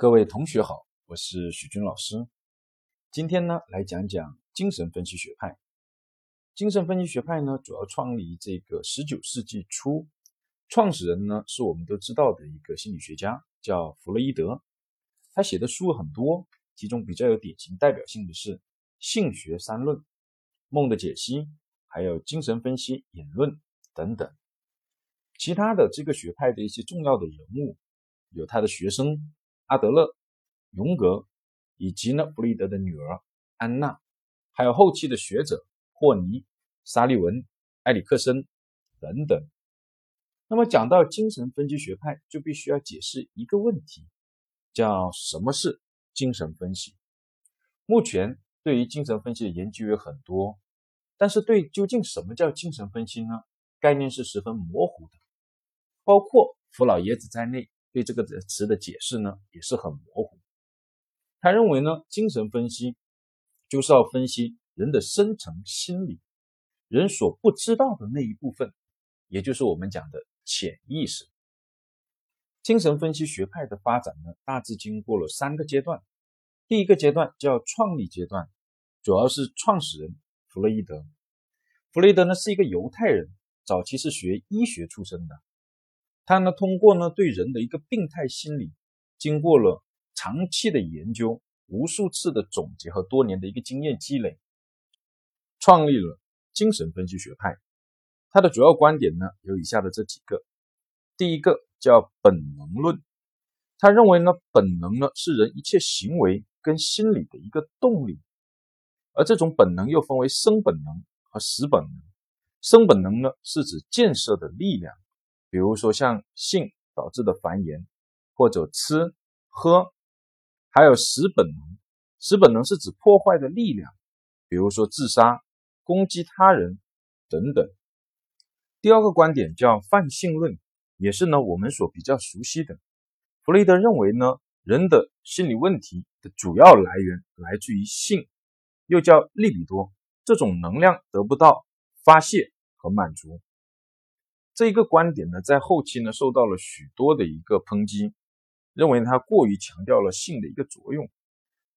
各位同学好，我是许军老师。今天呢，来讲讲精神分析学派。精神分析学派呢，主要创立这个十九世纪初，创始人呢是我们都知道的一个心理学家，叫弗洛伊德。他写的书很多，其中比较有典型代表性的是《性学三论》《梦的解析》，还有《精神分析引论》等等。其他的这个学派的一些重要的人物，有他的学生。阿德勒、荣格，以及呢弗洛伊德的女儿安娜，还有后期的学者霍尼、沙利文、埃里克森等等。那么讲到精神分析学派，就必须要解释一个问题，叫什么是精神分析？目前对于精神分析的研究有很多，但是对究竟什么叫精神分析呢？概念是十分模糊的，包括弗老爷子在内。对这个词的解释呢，也是很模糊。他认为呢，精神分析就是要分析人的深层心理，人所不知道的那一部分，也就是我们讲的潜意识。精神分析学派的发展呢，大致经过了三个阶段。第一个阶段叫创立阶段，主要是创始人弗洛伊德。弗洛伊德呢是一个犹太人，早期是学医学出身的。他呢，通过呢对人的一个病态心理，经过了长期的研究、无数次的总结和多年的一个经验积累，创立了精神分析学派。他的主要观点呢有以下的这几个：第一个叫本能论，他认为呢本能呢是人一切行为跟心理的一个动力，而这种本能又分为生本能和死本能。生本能呢是指建设的力量。比如说像性导致的繁衍，或者吃喝，还有死本能。死本能是指破坏的力量，比如说自杀、攻击他人等等。第二个观点叫泛性论，也是呢我们所比较熟悉的。弗雷德认为呢，人的心理问题的主要来源来自于性，又叫利比多，这种能量得不到发泄和满足。这一个观点呢，在后期呢受到了许多的一个抨击，认为他过于强调了性的一个作用。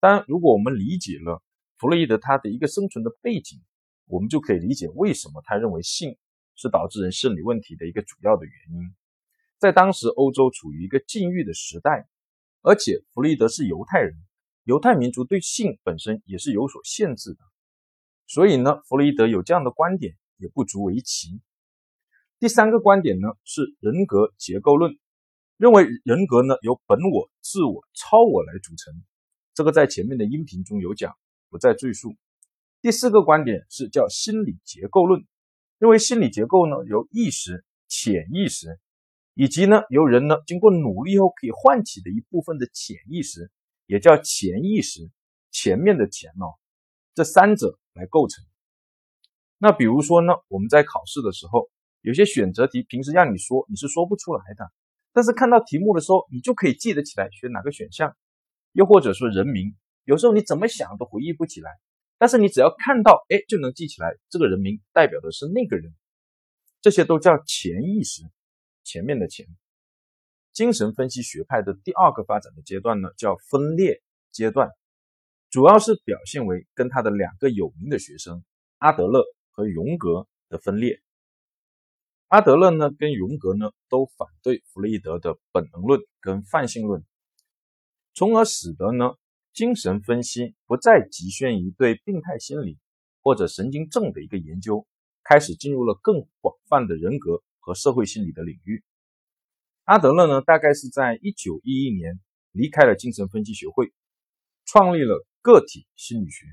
当然，如果我们理解了弗洛伊德他的一个生存的背景，我们就可以理解为什么他认为性是导致人生理问题的一个主要的原因。在当时欧洲处于一个禁欲的时代，而且弗洛伊德是犹太人，犹太民族对性本身也是有所限制的，所以呢，弗洛伊德有这样的观点也不足为奇。第三个观点呢是人格结构论，认为人格呢由本我、自我、超我来组成，这个在前面的音频中有讲，不再赘述。第四个观点是叫心理结构论，认为心理结构呢由意识、潜意识，以及呢由人呢经过努力后可以唤起的一部分的潜意识，也叫潜意识，前面的潜哦，这三者来构成。那比如说呢，我们在考试的时候。有些选择题平时让你说，你是说不出来的，但是看到题目的时候，你就可以记得起来选哪个选项。又或者说人名，有时候你怎么想都回忆不起来，但是你只要看到，哎，就能记起来这个人名代表的是那个人。这些都叫潜意识，前面的潜。精神分析学派的第二个发展的阶段呢，叫分裂阶段，主要是表现为跟他的两个有名的学生阿德勒和荣格的分裂。阿德勒呢，跟荣格呢，都反对弗洛伊德的本能论跟泛性论，从而使得呢，精神分析不再局限于对病态心理或者神经症的一个研究，开始进入了更广泛的人格和社会心理的领域。阿德勒呢，大概是在一九一一年离开了精神分析学会，创立了个体心理学。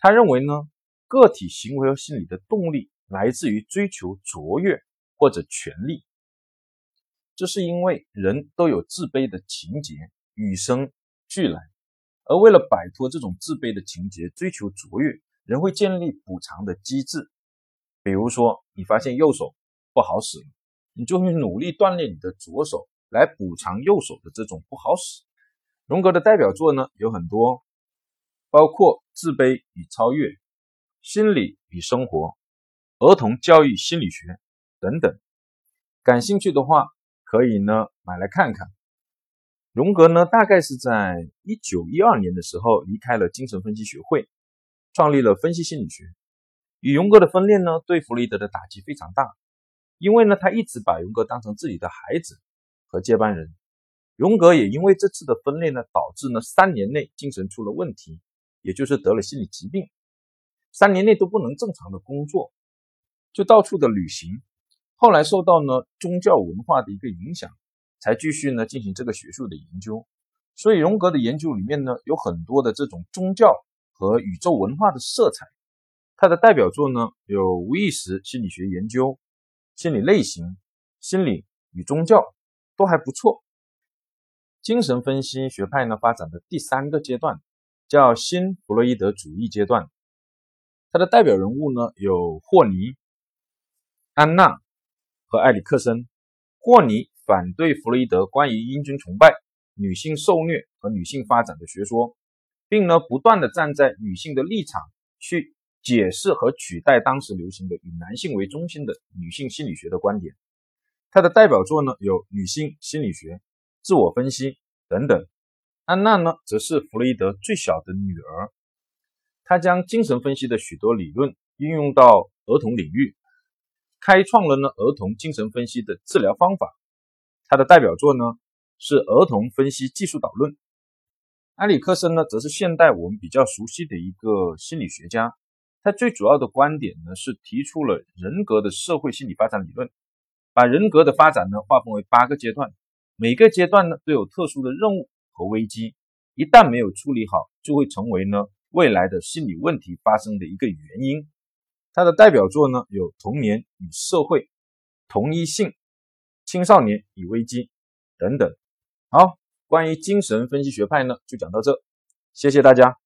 他认为呢，个体行为和心理的动力。来自于追求卓越或者权力，这是因为人都有自卑的情节与生俱来，而为了摆脱这种自卑的情节，追求卓越，人会建立补偿的机制。比如说，你发现右手不好使了，你就会努力锻炼你的左手来补偿右手的这种不好使。荣格的代表作呢有很多，包括《自卑与超越》《心理与生活》。儿童教育心理学等等，感兴趣的话可以呢买来看看。荣格呢，大概是在一九一二年的时候离开了精神分析学会，创立了分析心理学。与荣格的分裂呢，对弗洛伊德的打击非常大，因为呢，他一直把荣格当成自己的孩子和接班人。荣格也因为这次的分裂呢，导致呢三年内精神出了问题，也就是得了心理疾病，三年内都不能正常的工作，就到处的旅行。后来受到呢宗教文化的一个影响。才继续呢进行这个学术的研究，所以荣格的研究里面呢有很多的这种宗教和宇宙文化的色彩。他的代表作呢有无意识心理学研究、心理类型、心理与宗教都还不错。精神分析学派呢发展的第三个阶段叫新弗洛伊德主义阶段，他的代表人物呢有霍尼、安娜和埃里克森。霍尼。反对弗洛伊德关于英军崇拜、女性受虐和女性发展的学说，并呢不断的站在女性的立场去解释和取代当时流行的以男性为中心的女性心理学的观点。他的代表作呢有《女性心理学》《自我分析》等等。安娜呢则是弗洛伊德最小的女儿，她将精神分析的许多理论应用到儿童领域，开创了呢儿童精神分析的治疗方法。他的代表作呢是《儿童分析技术导论》。埃里克森呢，则是现代我们比较熟悉的一个心理学家。他最主要的观点呢，是提出了人格的社会心理发展理论，把人格的发展呢划分为八个阶段，每个阶段呢都有特殊的任务和危机，一旦没有处理好，就会成为呢未来的心理问题发生的一个原因。他的代表作呢有《童年与社会》《同一性》。青少年与危机等等。好，关于精神分析学派呢，就讲到这，谢谢大家。